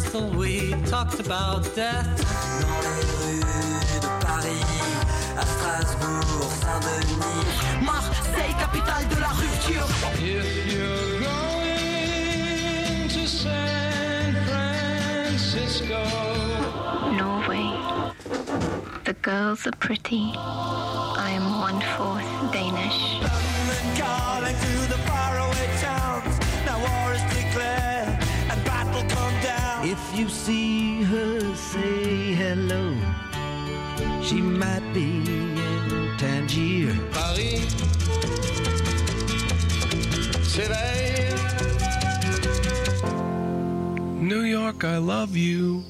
Bristol, we talked about death. Dans les rues de Paris, à Strasbourg, Saint-Denis. Marseille, capitale de la rupture. If you're going to San Francisco, Norway. The girls are pretty. I am one fourth Danish. If you see her, say hello. She might be in Tangier. Paris s'éveille. New York, I love you,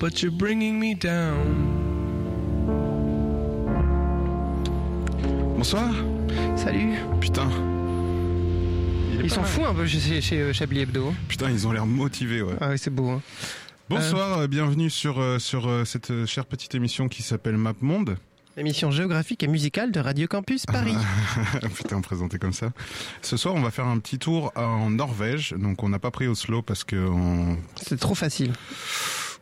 but you're bringing me down. Bonsoir. Salut. Putain. Ils s'en mal. foutent un peu chez, chez euh, Chablis Hebdo. Putain, ils ont l'air motivés, ouais. Ah oui, c'est beau. hein. Bonsoir, euh, bienvenue sur euh, sur euh, cette euh, chère petite émission qui s'appelle Map Monde. Émission géographique et musicale de Radio Campus Paris. Putain, présenté comme ça. Ce soir, on va faire un petit tour en Norvège. Donc, on n'a pas pris Oslo parce que on... C'est trop facile.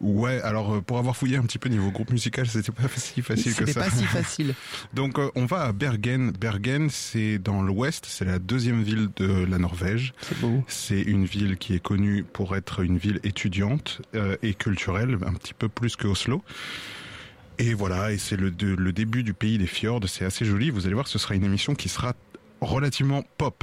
Ouais. Alors, euh, pour avoir fouillé un petit peu niveau groupe musical, c'était pas si facile que C'était ça. pas si facile. Donc, euh, on va à Bergen. Bergen, c'est dans l'ouest. C'est la deuxième ville de la Norvège. C'est beau. C'est une ville qui est connue pour être une ville étudiante euh, et culturelle, un petit peu plus que Oslo. Et voilà, et c'est le, de- le début du pays des fjords, c'est assez joli. Vous allez voir, ce sera une émission qui sera relativement pop.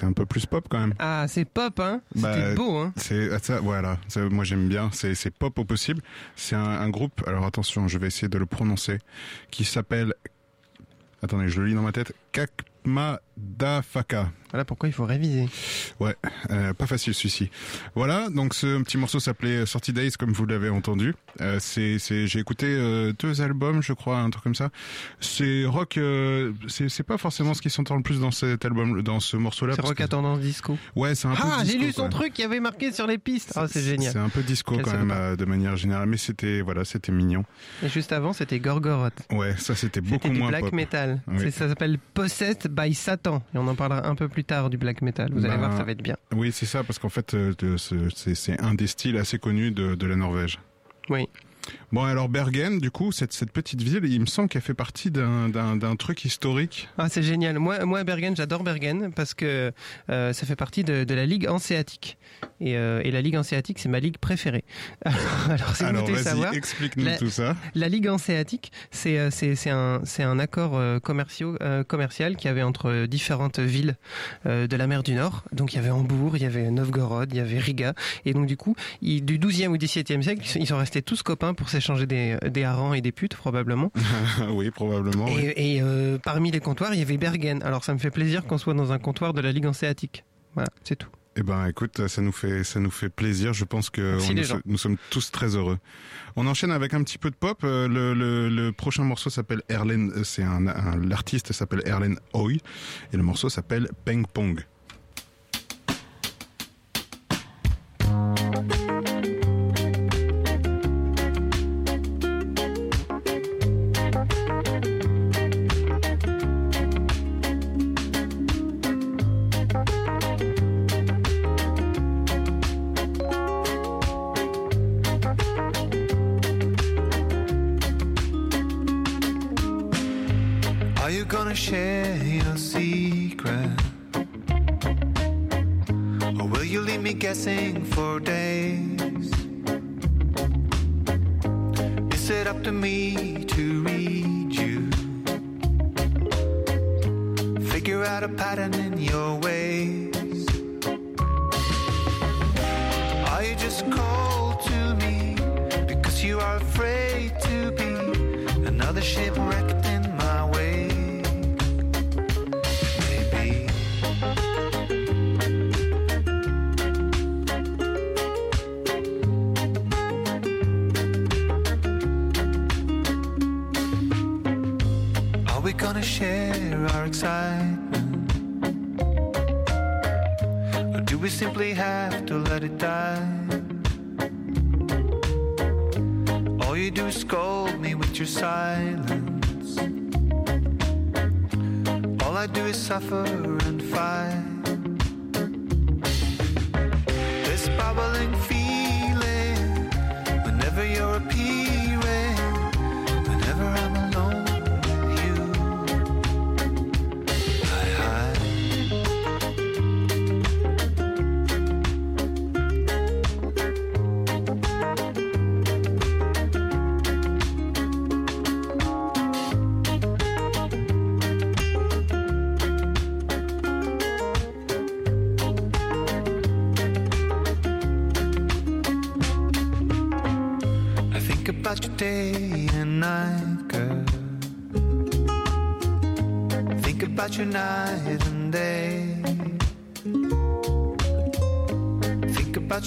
C'est un peu plus pop quand même. Ah, c'est pop, hein? C'était Bah, beau, hein? C'est ah, ça, voilà. Moi j'aime bien. C'est c'est pop au possible. C'est un, un groupe. Alors attention, je vais essayer de le prononcer. Qui s'appelle. Attendez, je le lis dans ma tête. Kakmadafaka. Voilà pourquoi il faut réviser. Ouais, euh, pas facile celui-ci. Voilà, donc ce petit morceau s'appelait Sorty Days, comme vous l'avez entendu. Euh, c'est, c'est, j'ai écouté euh, deux albums, je crois, un truc comme ça. C'est rock, euh, c'est, c'est pas forcément ce qui s'entend le plus dans cet album, dans ce morceau-là. C'est rock que- à tendance disco. Ouais, c'est un peu. Ah, j'ai lu son truc qui avait marqué sur les pistes. Ah, c'est génial. C'est un peu disco quand même, euh, de manière générale, mais c'était, voilà, c'était mignon. Et juste avant, c'était Gorgoroth. Ouais, ça c'était beaucoup C'était du moins black pop. metal. Oui. Ça s'appelle Possessed by Satan. Et on en parlera un peu plus tard du black metal. Vous allez Ben, voir, ça va être bien. Oui, c'est ça, parce qu'en fait, euh, c'est c'est un des styles assez connus de, de la Norvège. Oui. Bon, alors Bergen, du coup, cette, cette petite ville, il me semble qu'elle fait partie d'un- truc historique. Ah, c'est génial. Moi, moi, Bergen, j'adore Bergen parce que euh, ça fait partie de, de la Ligue hanséatique. Et, euh, et la Ligue hanséatique, c'est ma ligue préférée. Alors, si vous alors savoir, explique-nous tout ça. La Ligue hanséatique, c'est euh, c'est c'est un c'est un accord commerciaux euh, commercial qu'il y avait entre différentes villes de la mer du Nord. Donc il y avait Hambourg, il y avait Novgorod, il y avait Riga et donc du coup, ils- du 12e ou 17e siècle, ils sont restés tous copains pour s'échanger des des harengs et des putes probablement. oui, probablement. oui. Et, euh, parmi les comptoirs, il y avait Bergen. Alors ça me fait plaisir qu'on soit dans un comptoir de la Ligue hanséatique. Voilà, c'est tout. Eh ben, écoute, ça nous fait, ça nous fait plaisir. Je pense que on- nous, sommes tous très heureux. On enchaîne avec un petit peu de pop. Euh, Le, le, le prochain morceau s'appelle Erlen. euh, C'est un, un- l'artiste s'appelle Erlen Hoy et le morceau s'appelle Peng Pong. share our excitement? Or do we simply have to let it die? All you do is scold me with your silence. All I do is suffer and fight. This bubbling feeling whenever you're appealing.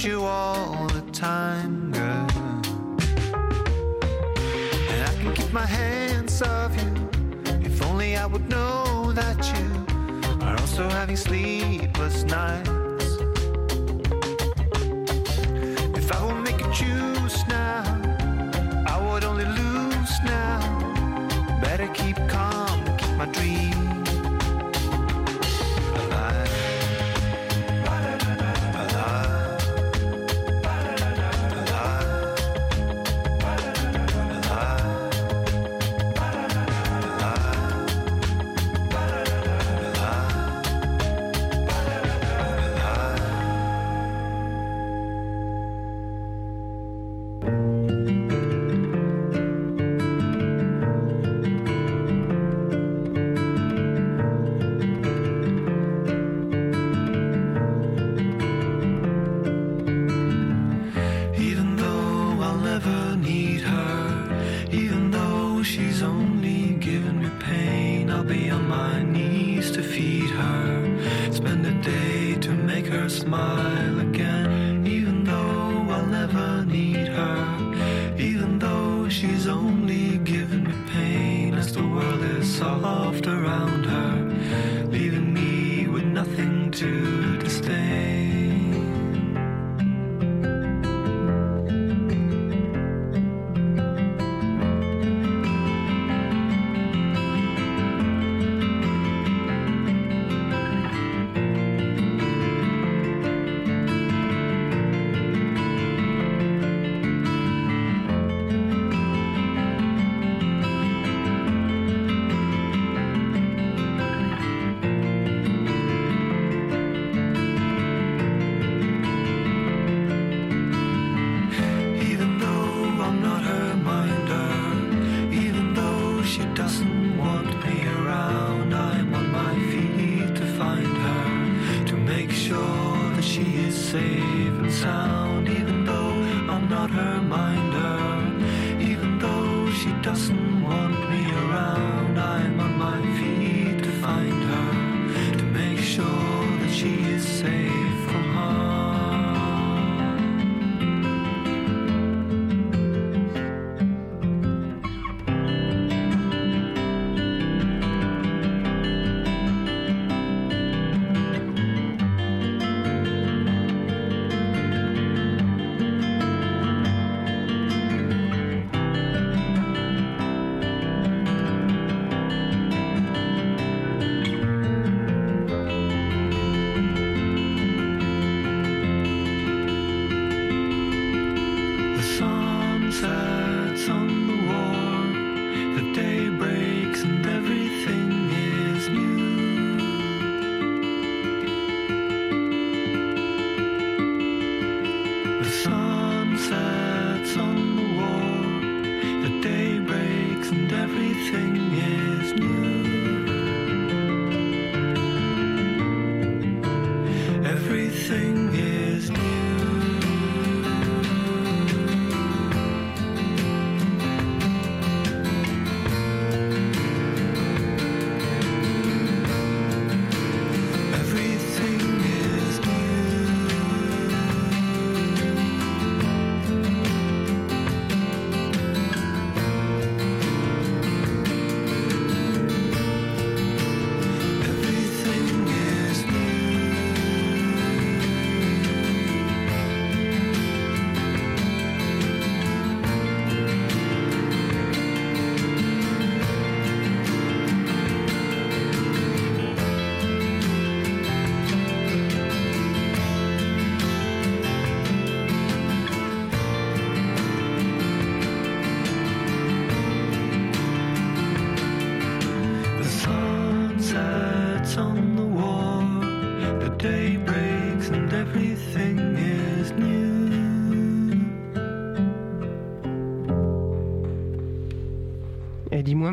you all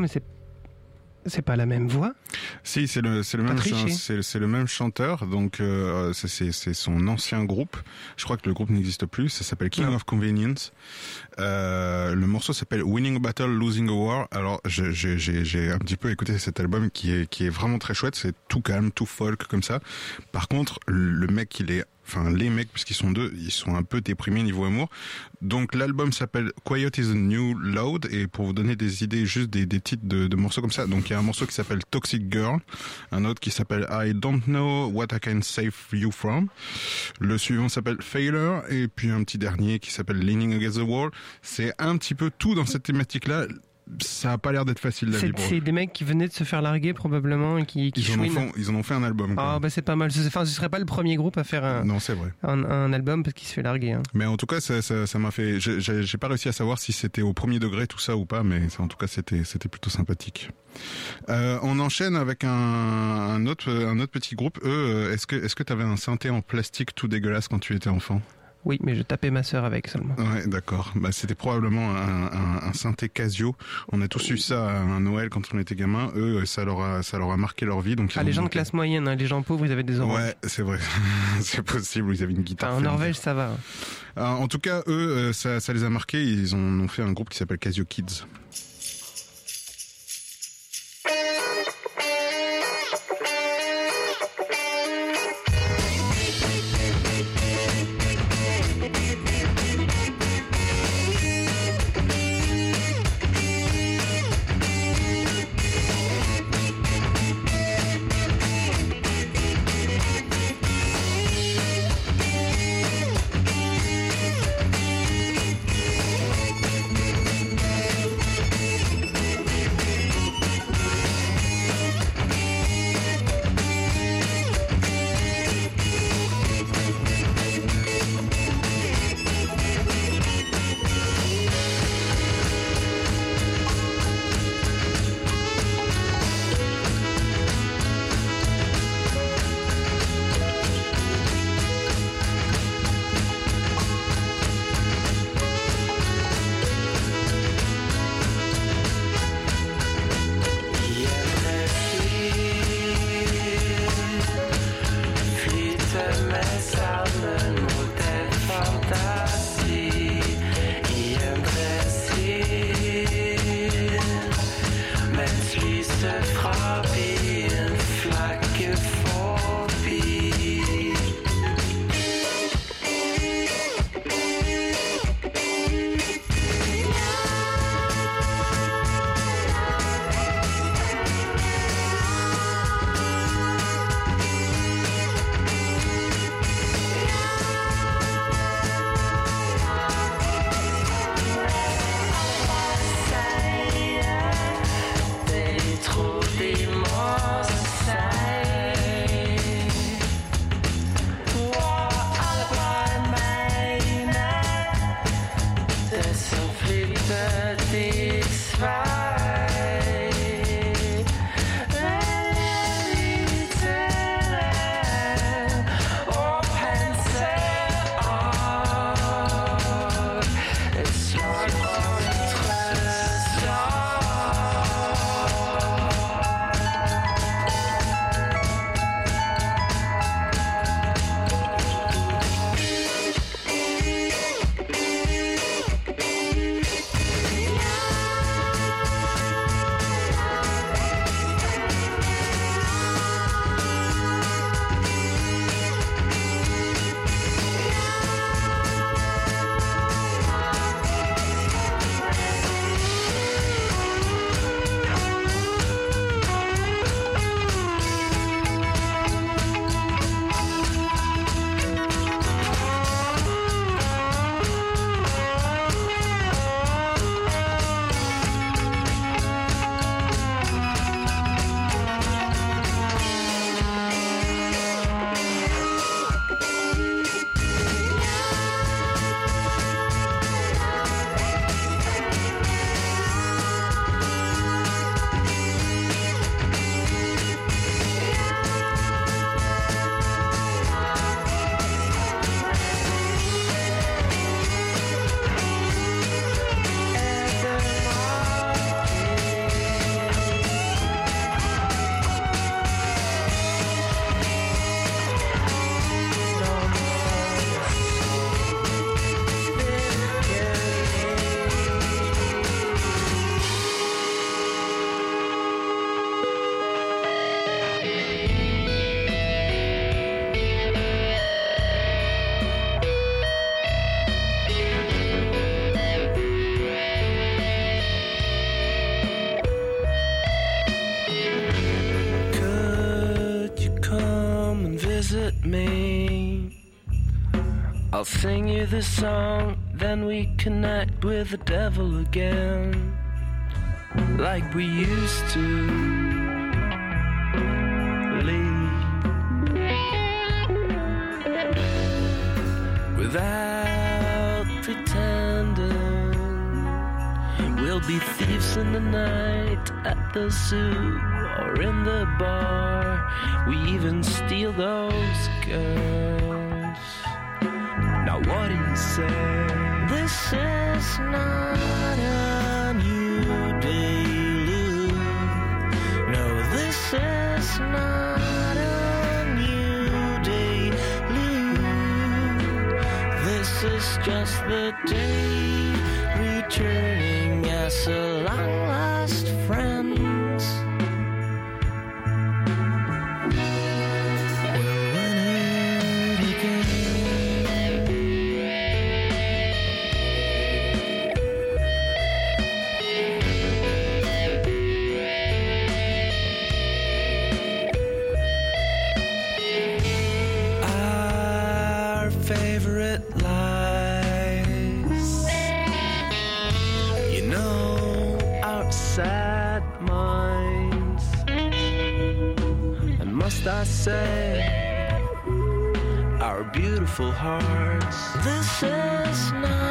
mais c'est c'est pas la même voix. Si, c'est le, c'est le même, c'est, c'est le même chanteur, donc euh, c'est, c'est, son ancien groupe. Je crois que le groupe n'existe plus. Ça s'appelle King Non. of Convenience. Euh, le morceau s'appelle Winning a Battle, Losing a War. Alors, je- j'ai, j'ai, j'ai un petit peu écouté cet album qui est, qui est vraiment très chouette. C'est tout calme, tout folk comme ça. Par contre, le mec, il est Enfin, les mecs, puisqu'ils sont deux, ils sont un peu déprimés niveau amour. Donc, l'album s'appelle Quiet is a New Load. Et pour vous donner des idées, juste des, des titres de, de morceaux comme ça. Donc, il y a un morceau qui s'appelle Toxic Girl. Un autre qui s'appelle I Don't Know What I Can Save You From. Le suivant s'appelle Failure. Et puis un petit dernier qui s'appelle Leaning Against the Wall. C'est un petit peu tout dans cette thématique-là. Ça a pas l'air d'être facile la vie C'est des mecs qui venaient de se faire larguer probablement et qui, qui Ils en, ont fait, ils en ont fait un album. Ah bah c'est pas mal. Enfin, ce serait pas le premier groupe à faire un, Non, c'est vrai. un, un album parce qu'il se fait larguer. hein. Mais en tout cas, ça ça- ça m'a fait. j'ai- pas réussi à savoir si c'était au premier degré tout ça ou pas, mais ça, en tout cas, c'était c'était plutôt sympathique. Euh, on enchaîne avec un, un autre un autre petit groupe. Eux, euh, est-ce que est-ce que t'avais un synthé en plastique tout dégueulasse quand tu étais enfant? Oui, mais je tapais ma sœur avec seulement. Ouais, d'accord. Bah, c'était probablement un, un, un synthé Casio. On a tous eu ça à un Noël quand on était gamin. Eux, ça leur a ça leur a marqué leur vie. Donc Ah, les gens de classe moyenne, hein, les gens pauvres, ils avaient des oranges. Ouais, c'est vrai. c'est possible. Ils avaient une guitare. Enfin, en. Norvège, ça va. Euh, en tout cas, eux, euh, ça, ça les a marqués. Ils ont, ont fait un groupe qui s'appelle Casio Kids. I'll sing you this song, then we connect with the devil again, like we used to. Without pretending. We'll be thieves in the night at the zoo or in the bar. We even steal those girls. What do you say? This is not a new day, Lou. No, this is not a new day, Lou. This is just the day say, our beautiful hearts. This is not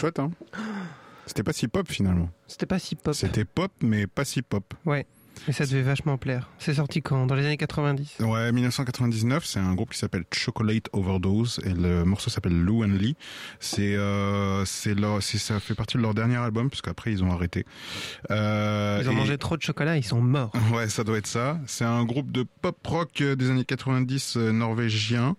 chouette, hein C'était pas si pop finalement. C'était pas si pop. C'était pop, mais pas si pop. Ouais. Mais ça devait vachement plaire. C'est sorti quand? Dans les années 90 Ouais, 1999, c'est un groupe qui s'appelle Chocolate Overdose et le morceau s'appelle Lou and Lee. C'est euh, c'est ça fait partie de leur dernier album parce qu'après ils ont arrêté. Euh, Ils ont et- mangé trop de chocolat, ils sont morts. Ouais, ça doit être ça. C'est un groupe de pop rock euh, des années 90 euh, norvégien,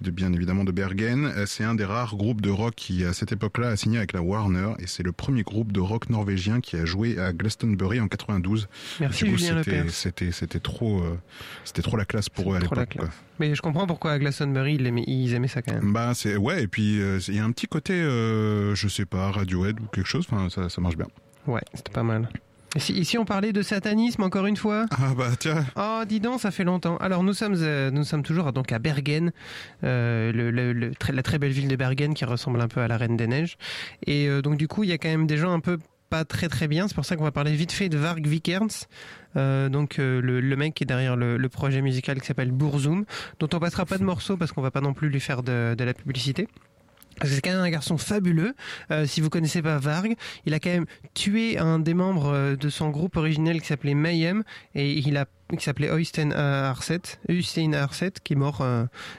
de bien évidemment de Bergen. Euh, C'est un des rares groupes de rock qui à cette époque-là a signé avec la Warner et c'est le premier groupe de rock norvégien qui a joué à Glastonbury en 92. Merci c'était c'était c'était trop euh, c'était trop la classe pour eux à l'époque. Mais je comprends pourquoi à Glastonbury ils aimaient, ils aimaient ça quand même. Bah c'est ouais et puis euh, il y a un petit côté euh, je sais pas Radiohead ou quelque chose. Enfin ça ça marche bien. Ouais, c'était pas mal. Et si, ici on parlait de satanisme encore une fois? Ah bah tiens. Oh, dis donc, ça fait longtemps. Alors nous sommes, euh, nous sommes toujours donc à Bergen, euh, le, le- le- très- la très belle ville de Bergen qui ressemble un peu à la Reine des Neiges. Et euh, donc du coup, il y a quand même des gens un peu pas très très bien. C'est pour ça qu'on va parler vite fait de Varg Vikernes, euh, donc euh, le, mec qui est derrière le, projet musical qui s'appelle Bourzoum, dont on passera pas de morceaux parce qu'on va pas non plus lui faire de, de la publicité. C'est quand même un garçon fabuleux. Euh, si vous connaissez pas Varg, il a quand même tué un des membres de son groupe originel qui s'appelait Mayhem et il a qui s'appelait Oystein Arset, Arset, qui est mort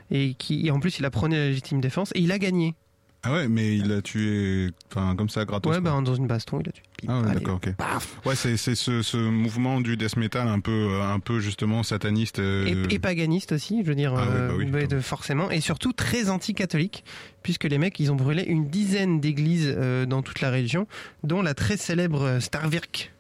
et qui en plus il a prôné la légitime défense et il a gagné. Ah ouais, mais il a tué, enfin comme ça, gratos. Ouais, quoi. bah dans une baston, il a tué. Ah ouais, d'accord, ok. paf. Ouais, c'est c'est ce, ce mouvement du death metal un peu, euh, un peu justement sataniste. euh, Et, et paganiste aussi, je veux dire, Ah euh, bah oui, forcément, et surtout très anti-catholique, puisque les mecs, ils ont brûlé une dizaine d'églises euh, dans toute la région, dont la très célèbre Starvirk.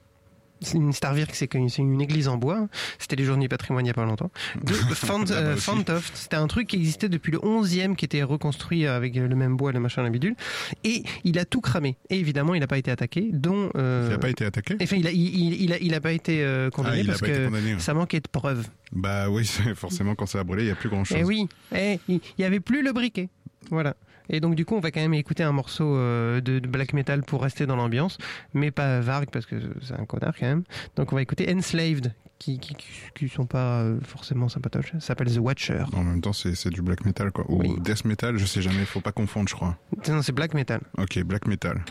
Une Starvirk, c'est c'est une église en bois. C'était les journées du patrimoine il n'y a pas longtemps. De Fant, Là-bas euh. Fantoft. C'était un truc qui existait depuis le 11e, qui était reconstruit avec le même bois, le machin, la bidule. Et il a tout cramé. Et évidemment, il n'a pas été attaqué, dont. euh, Il n'a pas été attaqué Enfin, il a, il, a, il a pas été euh, condamné Ah, a parce que condamné, ouais. ça manquait de preuves. Bah oui, forcément quand ça a brûlé, il n'y a plus grand chose. Eh oui, eh, il n'y avait plus le briquet. Voilà. Et donc du coup, on va quand même écouter un morceau euh, de, de black metal pour rester dans l'ambiance, mais pas Varg parce que c'est un connard quand même. Donc on va écouter Enslaved, qui qui, sont pas euh, forcément sympatoches. Ça s'appelle The Watcher. En même temps, c'est c'est du black metal quoi. Ou Oui. death metal, je sais jamais, faut pas confondre, je crois. Non, c'est black metal. Ok, black metal.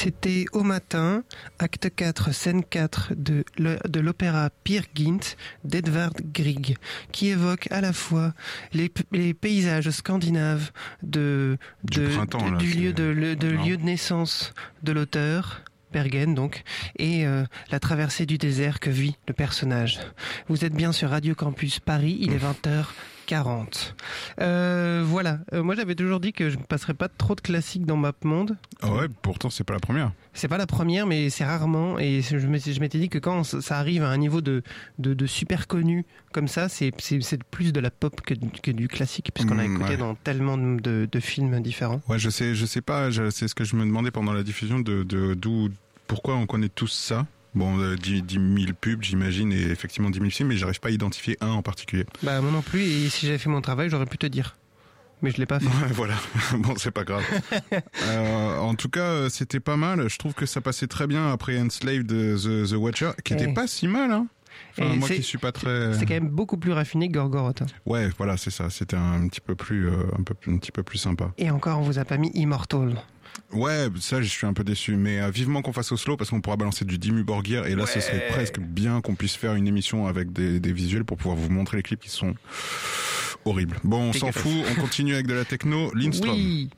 C'était au matin, acte 4, scène 4 de l'opéra Peer Gynt d'Edvard Grieg, qui évoque à la fois les, paysages scandinaves de, Du de- printemps, de- là, du c'est- lieu de, le- de non. lieu de naissance de l'auteur. Bergen donc, et euh, la traversée du désert que vit le personnage. Vous êtes bien sur Radio Campus Paris, il est 20h40. Euh, voilà, Euh, moi j'avais toujours dit que je ne passerais pas trop de classiques dans MapMonde. Ah ouais, pourtant c'est pas la première. C'est pas la première, mais c'est rarement. Et je m'étais dit que quand ça arrive à un niveau de, de, de super connu comme ça, c'est plus de la pop que, du- que du classique, puisqu'on a Mm, écouté ouais. dans tellement de, de- films différents. Ouais, je sais, je sais pas, c'est ce que je me demandais pendant la diffusion de- d'où, pourquoi on connaît tous ça. Bon, euh, 10, 10 000 pubs, j'imagine, et effectivement 10 000 films, mais j'arrive pas à identifier un en particulier. Bah, moi non plus, et si j'avais fait mon travail, j'aurais pu te dire. Mais je l'ai pas fait. Ouais, voilà. bon, c'est pas grave. Euh, en tout cas, euh, c'était pas mal. Je trouve que ça passait très bien après Enslaved The, The Watcher, qui était Eh. pas si mal, hein. Enfin, moi qui suis pas très. C'est quand même beaucoup plus raffiné que Gorgoroth. hein. Ouais, voilà, c'est ça. C'était un petit peu plus, euh, un peu, un petit peu plus sympa. Et encore, on vous a pas mis Immortal. Ouais, ça, je suis un peu déçu. Mais euh, vivement qu'on fasse au slow parce qu'on pourra balancer du Dimmu Borgir. Et là, ce serait presque bien qu'on puisse faire une émission avec des, des visuels pour pouvoir vous montrer les clips qui sont horribles. Bon, on s'en fout. On continue avec de la techno. Lindstrom. Oui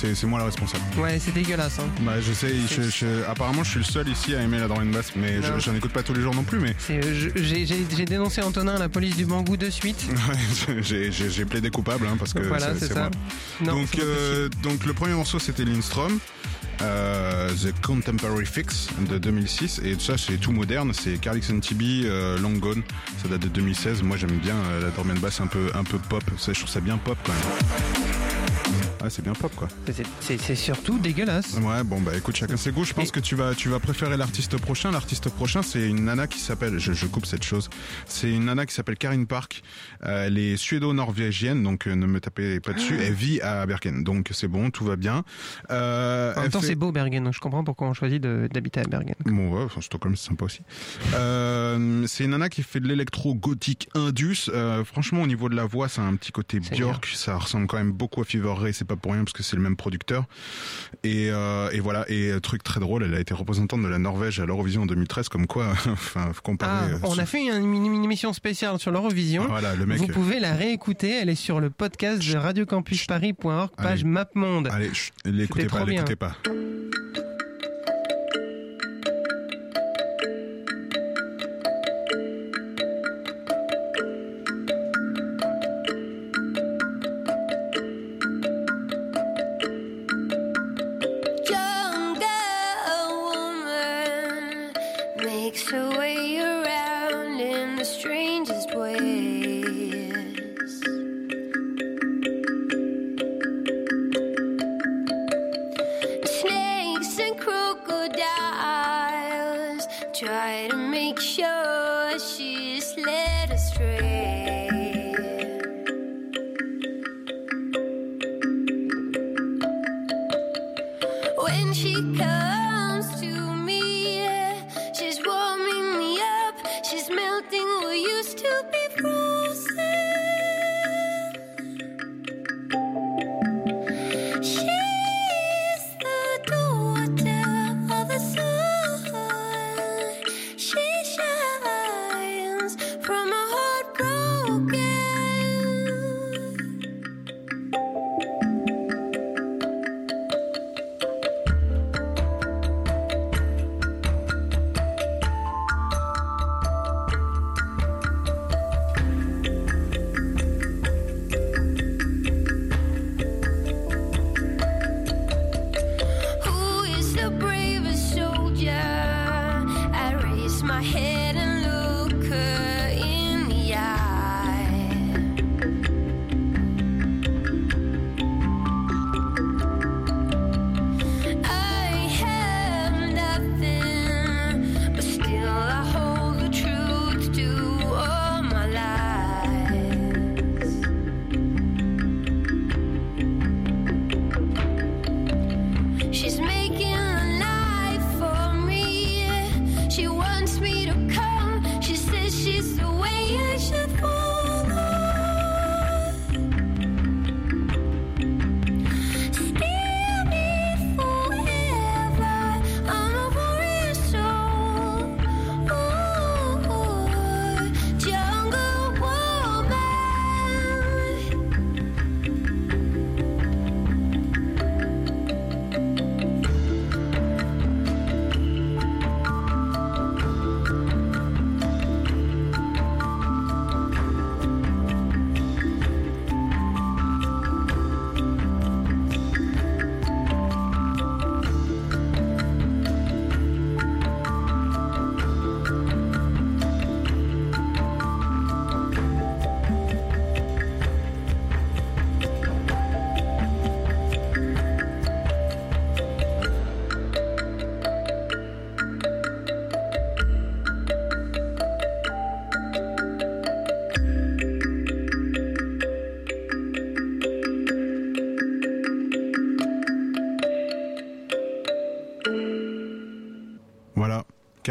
C'est- moi le responsable. ouais, c'est dégueulasse. Hein. Bah, je sais, je- je- apparemment, je suis le seul ici à aimer la and bass, mais je- Non. j'en écoute pas tous les jours non plus, mais euh, J'ai dénoncé Antonin à la police du Bangou de suite. ouais, j'ai- plaidé coupable, hein, parce que voilà, c'est ça. moi. Non, donc, euh, donc le premier morceau c'était Lindstrom, euh, The Contemporary Fix de 2006 et ça c'est tout moderne, c'est Carlix TB, euh, Long Gone, ça date de 2016. Moi j'aime bien la and bass un peu un peu pop, ça, je trouve ça bien pop quand même. Ah c'est bien pop quoi. C'est- surtout dégueulasse. Ouais bon bah écoute chacun ses goûts. Je pense Et- que tu vas tu vas préférer l'artiste prochain. L'artiste prochain c'est une nana qui s'appelle je, je coupe cette chose. C'est une nana qui s'appelle Karine Park. Euh, elle est suédo-norvégienne donc euh, ne me tapez pas dessus. Elle vit à Bergen donc c'est bon tout va bien. Euh, En même temps, fait- c'est beau Bergen, donc je comprends pourquoi on choisit d'habiter à Bergen. Bon ouais, enfin, Stockholm c'est sympa aussi. C'est une nana qui fait de l'électro gothique indus. Franchement au niveau de la voix, ça a un petit côté Björk. Ça ressemble quand même beaucoup à Fever Ray. C'est pas pour rien parce que c'est le même producteur. Et, euh, et voilà. Et euh, truc très drôle, elle a été représentante de la Norvège à l'Eurovision en 2013. Comme quoi, enfin faut Ah, comparer. euh, on sur- a fait une, émission spéciale sur l'Eurovision. Voilà le mec. Vous pouvez la réécouter, elle est sur le podcast de radiocampusparis.org, page Allez. MapMonde. Allez, pas, l'écoutez pas. chica.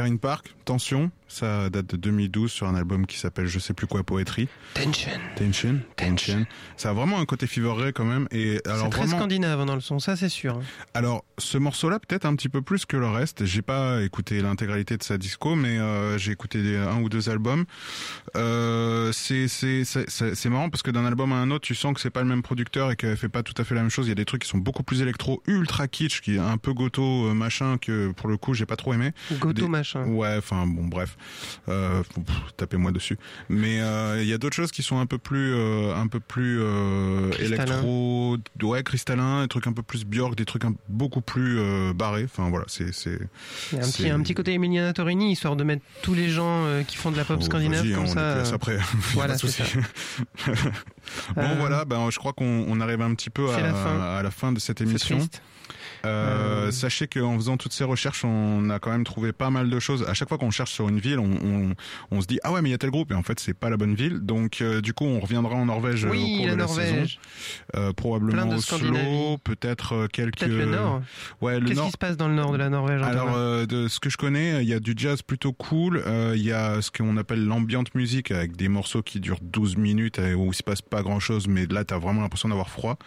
Karine Park, Tension, ça date de 2012 sur un album qui s'appelle Je sais plus quoi Poetry. Tension. Tension. Tension. Ça a vraiment un côté Fever Ray quand même. Et alors C'est très vraiment, scandinave hein, dans le son, ça c'est sûr. alors ce morceau-là peut-être un petit peu plus que le reste. J'ai pas écouté l'intégralité de sa disco, mais euh, j'ai écouté des- un ou deux albums. Euh, c'est marrant parce que d'un album à un autre, tu sens que c'est pas le même producteur et qu'elle fait pas tout à fait la même chose. Il y a des trucs qui sont beaucoup plus électro, ultra kitsch, qui est un peu goto euh, machin que pour le coup j'ai pas trop aimé. Goto Des- machin. Ouais, enfin bon, bref, euh, tapez-moi dessus. Mais euh, il y a d'autres choses qui sont un peu plus, euh, un peu plus électro, ouais, cristallin, des trucs un peu plus Björk, des trucs un- beaucoup plus barrés. Enfin voilà, c'est c'est. Il y a un petit, un petit côté Emiliana Torini, histoire de mettre tous les gens qui font de la pop Oh, scandinave comme on ça. après. Voilà, c'est souci. bon voilà, ben je crois qu'on on arrive un petit peu à la fin. à la fin de cette émission. Euh, Euh, Sachez qu'en faisant toutes ces recherches, on a quand même trouvé pas mal de choses. À chaque fois qu'on cherche sur une ville, on, on, on se dit ah ouais mais il y a tel groupe et en fait c'est pas la bonne ville. Donc euh, du coup on reviendra en Norvège euh, au Oui, cours la de la Norvège. saison. Euh, probablement Plein de Oslo, peut-être euh, quelques. Peut-être le Nord. Ouais le Qu'est-ce Nord. qui se passe dans le nord de la Norvège Alors euh, de ce que je connais, il y a du jazz plutôt cool, euh, il y a ce qu'on appelle l'ambient music avec des morceaux qui durent 12 minutes et où il se passe pas grand-chose mais là t'as vraiment l'impression d'avoir froid.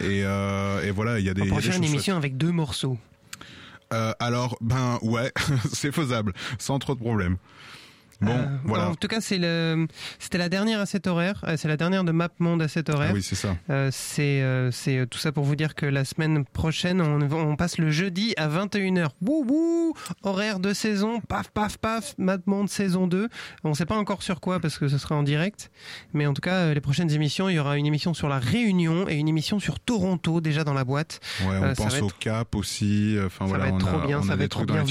et, euh, et voilà, il y a des, On y a des une émission avec deux morceaux. euh, alors, ben ouais, c'est faisable, sans trop de problèmes. Bon, Euh, voilà. En tout cas, c'est le, c'était la dernière à cet horaire. Euh, C'est la dernière de Map Monde à cet horaire. Ah oui, c'est ça. Euh, c'est euh, c'est tout ça pour vous dire que la semaine prochaine, on, on passe le jeudi à 21h. Bouh bouh Horaire de saison, paf paf paf, Mad Monde saison 2. On sait pas encore sur quoi parce que ce sera en direct. Mais en tout cas, les prochaines émissions, il y aura une émission sur la Réunion et une émission sur Toronto déjà dans la boîte. Ouais, on ça pense va au être- Cap aussi. Enfin ça voilà, va être on trop bien, on ça va être trop bien.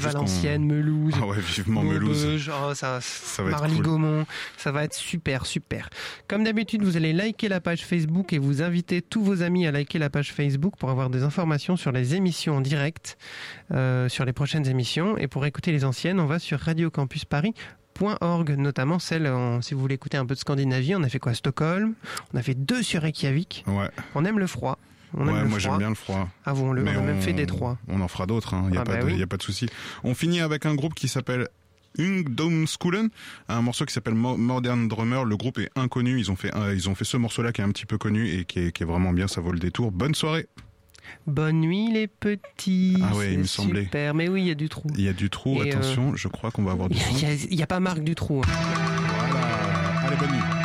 Valenciennes, Melouse. Ah ouais, vivement Melouse. Maubeuge, ça, va être Marly cool. Gaumont, ça va être super, super. Comme d'habitude, vous allez liker la page Facebook et vous inviter tous vos amis à liker la page Facebook pour avoir des informations sur les émissions en direct, euh, sur les prochaines émissions. Et pour écouter les anciennes, on va sur radiocampusparis.org, notamment celle, en- si vous voulez écouter un peu de Scandinavie, on a fait quoi Stockholm, on a fait deux sur Reykjavik. Ouais. On aime le froid. On aime le moi j'aime bien le froid. Avouons-le, Mais on a même fait des trois. On en fera d'autres, il n'y a, Ah bah oui. a pas de souci. On finit avec un groupe qui s'appelle Ungdomsskolen, un morceau qui s'appelle Mo- Modern Drummer. Le groupe est inconnu, ils ont fait, ils ont fait ce morceau-là qui est un petit peu connu et qui est, qui est vraiment bien, ça vaut le détour. Bonne soirée Bonne nuit les petits. Ah ouais, il me semblait. Super, mais oui, il y a du trou. Il y a du trou, Et, euh, attention, je crois qu'on va avoir du Il son. n'y a, il y a pas marque du trou. hein. Voilà, allez, bonne nuit.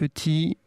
Petits.